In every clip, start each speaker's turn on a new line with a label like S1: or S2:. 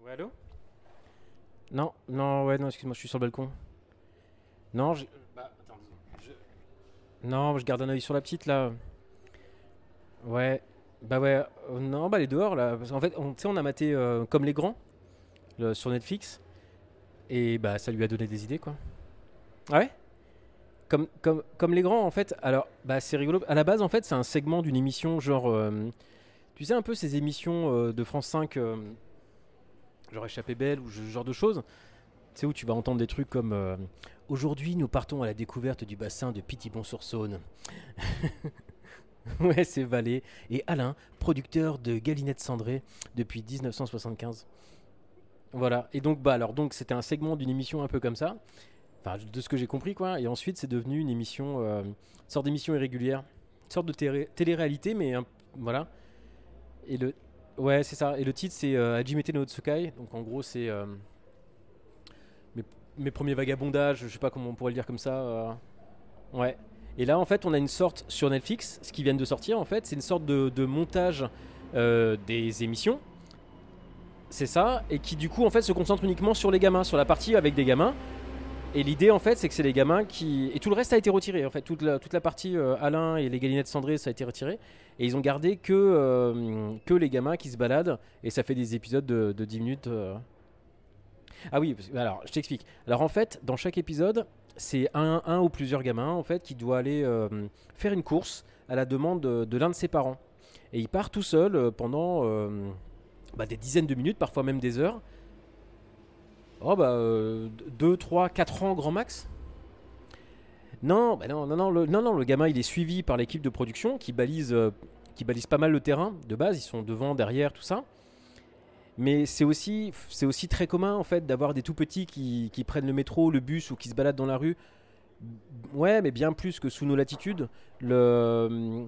S1: Ouais, allô Non, non, ouais, non, excuse-moi, je suis sur le balcon. Non, je... Bah, attends, je... Non, je garde un œil sur la petite, là. Ouais, bah ouais, euh, non, bah elle est dehors, là. Parce qu'en fait, on- tu sais, on a maté euh, Comme les Grands, le- sur Netflix. Et bah, ça lui a donné des idées, quoi. Ah ouais? Comme, les grands, en fait, alors, bah, c'est rigolo. À la base, en fait, c'est un segment d'une émission genre. euh, tu sais, un peu ces émissions euh, de France 5, euh, genre Échappée Belle ou ce genre de choses. Tu sais, où tu vas entendre des trucs comme Aujourd'hui, nous partons à la découverte du bassin de Pitibon-sur-Saône. ouais, c'est Valé. Et Alain, producteur de Galinette Cendrée depuis 1975. Voilà. Et donc, bah, alors, donc, c'était un segment d'une émission un peu comme ça. Enfin, de ce que j'ai compris, quoi. Et ensuite, c'est devenu une émission, euh, une sorte d'émission irrégulière, une sorte de télé- télé-réalité, mais voilà. Et le, ouais, c'est ça. Et le titre, c'est euh, no Tsukai. Donc, en gros, c'est euh, mes, premiers vagabondages. Je sais pas comment on pourrait le dire comme ça. euh, ouais. Et là, en fait, on a une sorte sur Netflix, ce qui vient de sortir, en fait, c'est une sorte de, de montage des émissions. C'est ça, et qui du coup en fait se concentre uniquement sur les gamins, sur la partie avec des gamins. Et l'idée en fait c'est que c'est les gamins qui... Et tout le reste a été retiré en fait, toute la, toute la partie euh, Alain et les galinettes cendrées ça a été retiré. Et ils ont gardé que, euh, que les gamins qui se baladent, et ça fait des épisodes de, de 10 minutes. euh. Ah oui, alors je t'explique. Alors en fait, dans chaque épisode, c'est un, un ou plusieurs gamins en fait qui doit aller faire une course à la demande de, l'un de ses parents. Et il part tout seul pendant bah, des dizaines de minutes, parfois même des heures. Oh bah 2, 3, 4 ans grand max? Non, bah non, non, non, le, non, non, le gamin il est suivi par l'équipe de production qui balise, euh, qui balise pas mal le terrain de base, ils sont devant, derrière, tout ça. Mais c'est aussi, c'est aussi très commun en fait d'avoir des tout petits qui, prennent le métro, le bus ou qui se baladent dans la rue. Ouais, mais bien plus que sous nos latitudes. Même,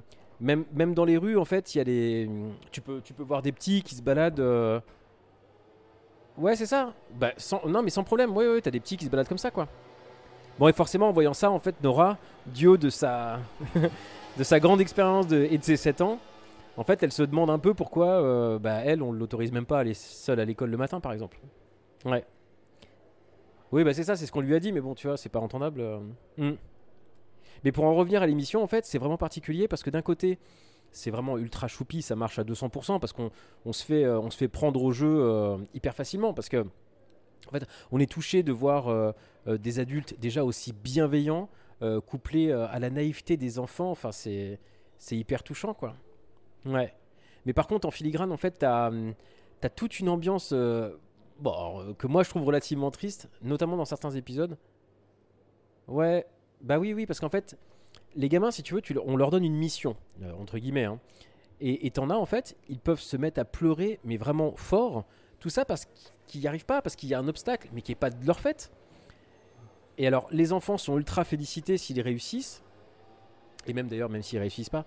S1: dans les rues, en fait, il y a des, tu peux, tu peux voir des petits qui se baladent. euh, Ouais, c'est ça. Bah, sans- non, mais sans problème. Ouais, ouais, t'as des petits qui se baladent comme ça, quoi. Bon, et forcément, en voyant ça, en fait, Nora, Dio de sa, de sa grande expérience de- et de ses 7 ans, en fait, elle se demande un peu pourquoi, euh, bah, elle, on l'autorise même pas à aller seule à l'école le matin, par exemple. Ouais. Oui, bah c'est ça, c'est ce qu'on lui a dit, mais bon, tu vois, c'est pas entendable. euh. Hmm. Mais pour en revenir à l'émission, en fait, c'est vraiment particulier parce que d'un côté, c'est vraiment ultra choupi, ça marche à 200% parce qu'on on se, fait, euh, on se fait prendre au jeu euh, hyper facilement parce que, en fait, on est touché de voir euh, des adultes déjà aussi bienveillants couplés à la naïveté des enfants. Enfin, c'est c'est hyper touchant, quoi. Ouais. Mais par contre, en filigrane, en fait, t'as as toute une ambiance bon, que moi je trouve relativement triste, notamment dans certains épisodes. Ouais, bah oui, oui, parce qu'en fait, les gamins, si tu veux, tu on leur donne une mission, euh, entre guillemets. hein. Et t'en as, en fait, ils peuvent se mettre à pleurer, mais vraiment fort. Tout ça parce qu'ils n'y arrivent pas, parce qu'il y a un obstacle, mais qui n'est pas de leur fait. Et alors, les enfants sont ultra félicités s'ils réussissent. Et même d'ailleurs, même s'ils réussissent pas.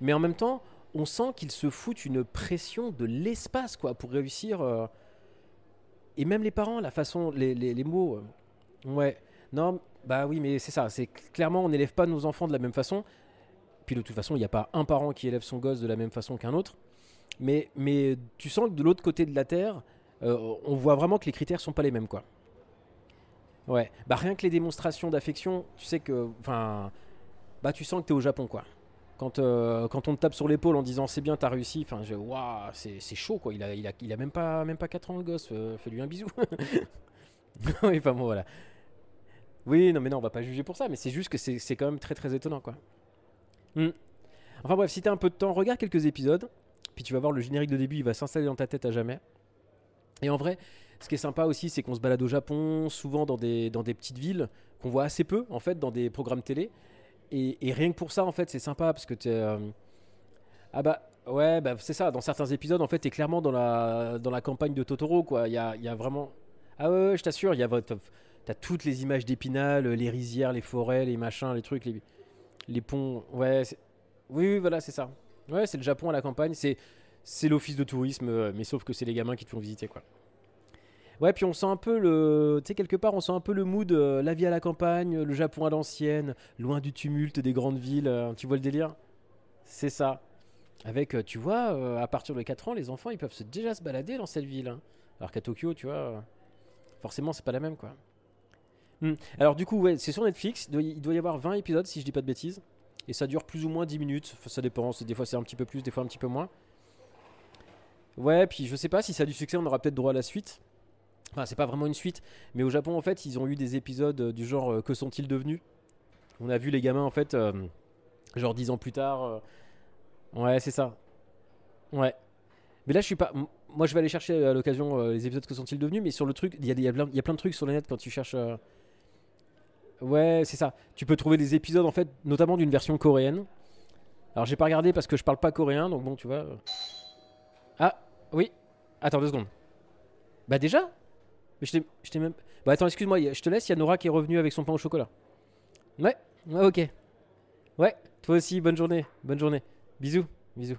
S1: Mais en même temps, on sent qu'ils se foutent une pression de l'espace, quoi, pour réussir. euh. Et même les parents, la façon, les mots. euh, Ouais. Non, bah oui, mais c'est ça. C'est clairement, on n'élève pas nos enfants de la même façon. Puis de toute façon, il n'y a pas un parent qui élève son gosse de la même façon qu'un autre. Mais, mais tu sens que de l'autre côté de la Terre, euh, on voit vraiment que les critères sont pas les mêmes, quoi. Ouais. Bah rien que les démonstrations d'affection, tu sais que, enfin, bah tu sens que t'es au Japon, quoi. Quand, euh, quand on te tape sur l'épaule en disant c'est bien, t'as réussi, enfin, je- waouh, c'est chaud, quoi. Il a, il a, il a même pas, même pas 4 ans le gosse. euh, Fais-lui un bisou. enfin bon, voilà. Oui, non, mais non, on va pas juger pour ça, mais c'est juste que c'est quand même très très étonnant, quoi. Hmm. Enfin bref, si t'as un peu de temps, regarde quelques épisodes, puis tu vas voir le générique de début, il va s'installer dans ta tête à jamais. Et en vrai, ce qui est sympa aussi, c'est qu'on se balade au Japon, souvent dans des, dans des petites villes qu'on voit assez peu, en fait, dans des programmes télé. Et, et rien que pour ça, en fait, c'est sympa parce que t'es. euh, Ah bah. Ouais, bah c'est ça. Dans certains épisodes, en fait, t'es clairement dans la, dans la campagne de Totoro, quoi. Il y a, y a vraiment. Ah ouais, ouais, je t'assure, il y a votre. T'as toutes les images d'épinal, les rizières, les forêts, les machins, les trucs, les, les ponts. Ouais, oui, oui, voilà, c'est ça. Ouais, c'est le Japon à la campagne. C'est, l'office de tourisme, euh, mais sauf que c'est les gamins qui te font visiter, quoi. Ouais, puis on sent un peu le. Tu sais, quelque part, on sent un peu le mood, euh, la vie à la campagne, le Japon à l'ancienne, loin du tumulte des grandes villes. euh, tu vois le délire? C'est ça. Avec, euh, tu vois, euh, à partir de 4 ans, les enfants, ils peuvent déjà se balader dans cette ville. hein. Alors qu'à Tokyo, tu vois, euh, forcément, c'est pas la même, quoi. Hmm. Alors, du coup, ouais, c'est sur Netflix. Il doit, y- avoir 20 épisodes, si je dis pas de bêtises. Et ça dure plus ou moins 10 minutes. Ça dépend. Des fois, c'est un petit peu plus, des fois, un petit peu moins. Ouais, puis je sais pas si ça a du succès, on aura peut-être droit à la suite. Enfin, c'est pas vraiment une suite. Mais au Japon, en fait, ils ont eu des épisodes euh, du genre euh, Que sont-ils devenus? On a vu les gamins, en fait, euh, genre 10 ans plus tard. Ouais, c'est ça. Ouais. Mais là, je suis pas. Moi, je vais aller chercher à l'occasion les épisodes que sont-ils devenus, mais sur le truc, il y a plein de trucs sur le net quand tu cherches. Ouais, c'est ça. Tu peux trouver des épisodes, en fait, notamment d'une version coréenne. Alors, j'ai pas regardé parce que je parle pas coréen, donc bon, tu vois. euh. Ah, oui. Attends deux secondes. Bah, déjà? Mais je t'ai même. Bah, attends, excuse-moi, je te laisse, il y a Nora qui est revenue avec son pain au chocolat. Ouais, ouais, ok. Ouais, toi aussi, bonne journée. Bonne journée. Bisous, bisous.